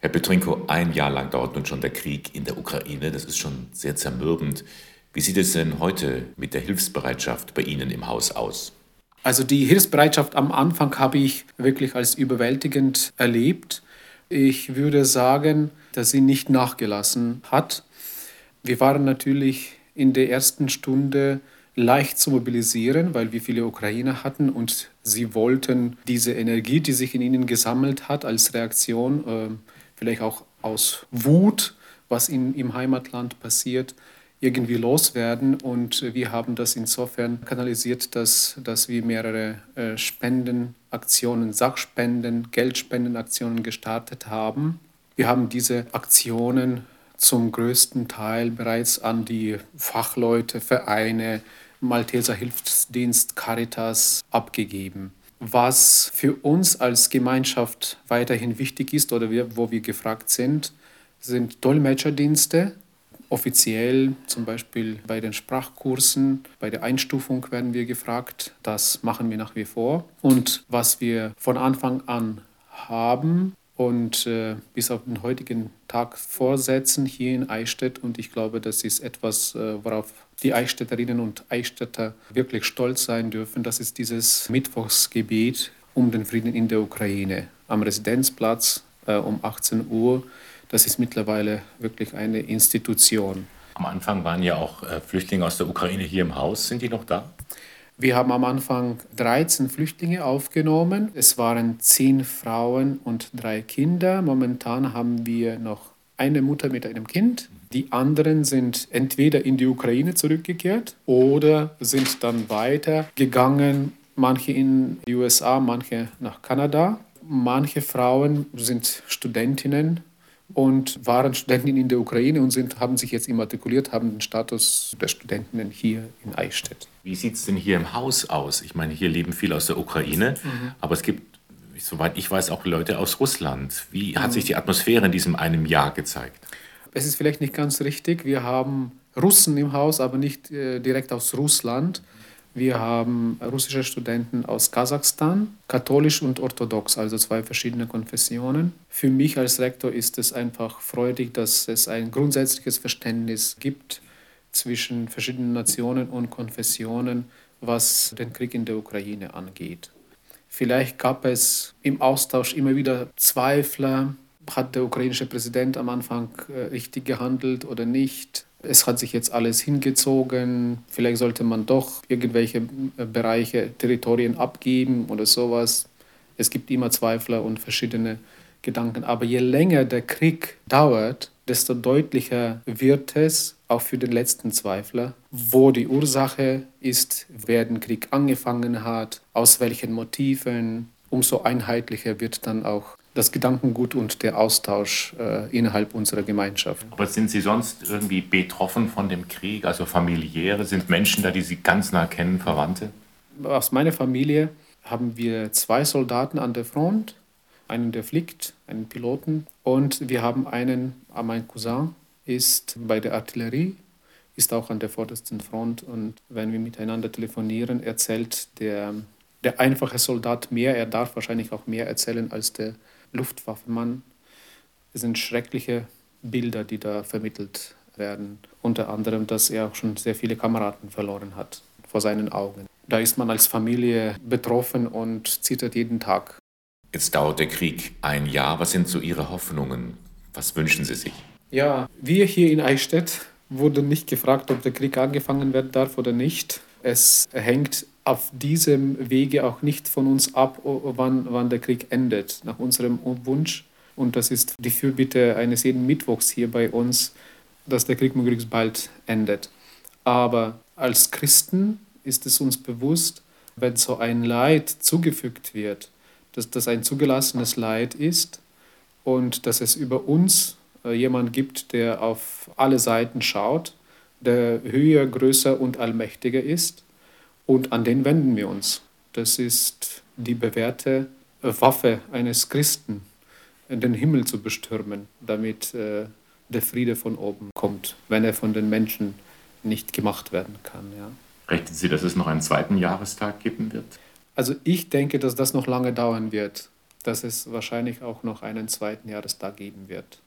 Herr Petrenko, ein Jahr lang dauert nun schon der Krieg in der Ukraine. Das ist schon sehr zermürbend. Wie sieht es denn heute mit der Hilfsbereitschaft bei Ihnen im Haus aus? Also die Hilfsbereitschaft am Anfang habe ich wirklich als überwältigend erlebt. Ich würde sagen, dass sie nicht nachgelassen hat. Wir waren natürlich in der ersten Stunde leicht zu mobilisieren, weil wir viele Ukrainer hatten und sie wollten diese Energie, die sich in ihnen gesammelt hat, als Reaktion, äh, vielleicht auch aus Wut, was in, im Heimatland passiert, irgendwie loswerden. Und wir haben das insofern kanalisiert, dass, dass wir mehrere äh, Spendenaktionen, Sachspenden, Geldspendenaktionen gestartet haben. Wir haben diese Aktionen zum größten Teil bereits an die Fachleute, Vereine, Malteser Hilfsdienst, Caritas abgegeben. Was für uns als Gemeinschaft weiterhin wichtig ist oder wir, wo wir gefragt sind, sind Dolmetscherdienste. Offiziell zum Beispiel bei den Sprachkursen, bei der Einstufung werden wir gefragt. Das machen wir nach wie vor. Und was wir von Anfang an haben, und äh, bis auf den heutigen Tag vorsetzen hier in Eichstätt. Und ich glaube, das ist etwas, äh, worauf die Eichstätterinnen und Eichstätter wirklich stolz sein dürfen. Das ist dieses Mittwochsgebet um den Frieden in der Ukraine am Residenzplatz äh, um 18 Uhr. Das ist mittlerweile wirklich eine Institution. Am Anfang waren ja auch äh, Flüchtlinge aus der Ukraine hier im Haus. Sind die noch da? Wir haben am Anfang 13 Flüchtlinge aufgenommen. Es waren 10 Frauen und drei Kinder. Momentan haben wir noch eine Mutter mit einem Kind. Die anderen sind entweder in die Ukraine zurückgekehrt oder sind dann weitergegangen. Manche in die USA, manche nach Kanada. Manche Frauen sind Studentinnen und waren Studentinnen in der Ukraine und sind, haben sich jetzt immatrikuliert, haben den Status der Studentinnen hier in Eichstätt. Wie sieht es denn hier im Haus aus? Ich meine, hier leben viele aus der Ukraine, mhm. aber es gibt, soweit ich weiß, auch Leute aus Russland. Wie hat sich die Atmosphäre in diesem einem Jahr gezeigt? Es ist vielleicht nicht ganz richtig. Wir haben Russen im Haus, aber nicht äh, direkt aus Russland. Wir haben russische Studenten aus Kasachstan, katholisch und orthodox, also zwei verschiedene Konfessionen. Für mich als Rektor ist es einfach freudig, dass es ein grundsätzliches Verständnis gibt zwischen verschiedenen Nationen und Konfessionen, was den Krieg in der Ukraine angeht. Vielleicht gab es im Austausch immer wieder Zweifler, hat der ukrainische Präsident am Anfang äh, richtig gehandelt oder nicht es hat sich jetzt alles hingezogen, vielleicht sollte man doch irgendwelche äh, Bereiche, Territorien abgeben oder sowas. Es gibt immer Zweifler und verschiedene Gedanken. Aber je länger der Krieg dauert, desto deutlicher wird es, auch für den letzten Zweifler, wo die Ursache ist, wer den Krieg angefangen hat, aus welchen Motiven. Umso einheitlicher wird dann auch das Gedankengut und der Austausch äh, innerhalb unserer Gemeinschaft. Aber sind Sie sonst irgendwie betroffen von dem Krieg, also familiäre? Sind Menschen da, die Sie ganz nah kennen, Verwandte? Aus meiner Familie haben wir zwei Soldaten an der Front, einen, der fliegt, einen Piloten, und wir haben einen, ah, mein Cousin ist bei der Artillerie, ist auch an der vordersten Front und wenn wir miteinander telefonieren, erzählt der, der einfache Soldat mehr, er darf wahrscheinlich auch mehr erzählen als der Luftwaffenmann. Es sind schreckliche Bilder, die da vermittelt werden. Unter anderem, dass er auch schon sehr viele Kameraden verloren hat vor seinen Augen. Da ist man als Familie betroffen und zittert jeden Tag. Jetzt dauert der Krieg ein Jahr. Was sind so Ihre Hoffnungen? Was wünschen Sie sich? Ja, wir hier in Eichstätt wurden nicht gefragt, ob der Krieg angefangen werden darf oder nicht. Es hängt auf diesem Wege auch nicht von uns ab, wann, wann der Krieg endet, nach unserem Wunsch. Und das ist die Fürbitte eines jeden Mittwochs hier bei uns, dass der Krieg möglichst bald endet. Aber als Christen ist es uns bewusst, wenn so ein Leid zugefügt wird, dass das ein zugelassenes Leid ist und dass es über uns äh, jemand gibt, der auf alle Seiten schaut, der höher, größer und allmächtiger ist und an den wenden wir uns. Das ist die bewährte Waffe eines Christen, den Himmel zu bestürmen, damit äh, der Friede von oben kommt, wenn er von den Menschen nicht gemacht werden kann. Ja. Rechnen Sie, dass es noch einen zweiten Jahrestag geben wird? Also ich denke, dass das noch lange dauern wird. dass es wahrscheinlich auch noch einen zweiten Jahrestag geben wird.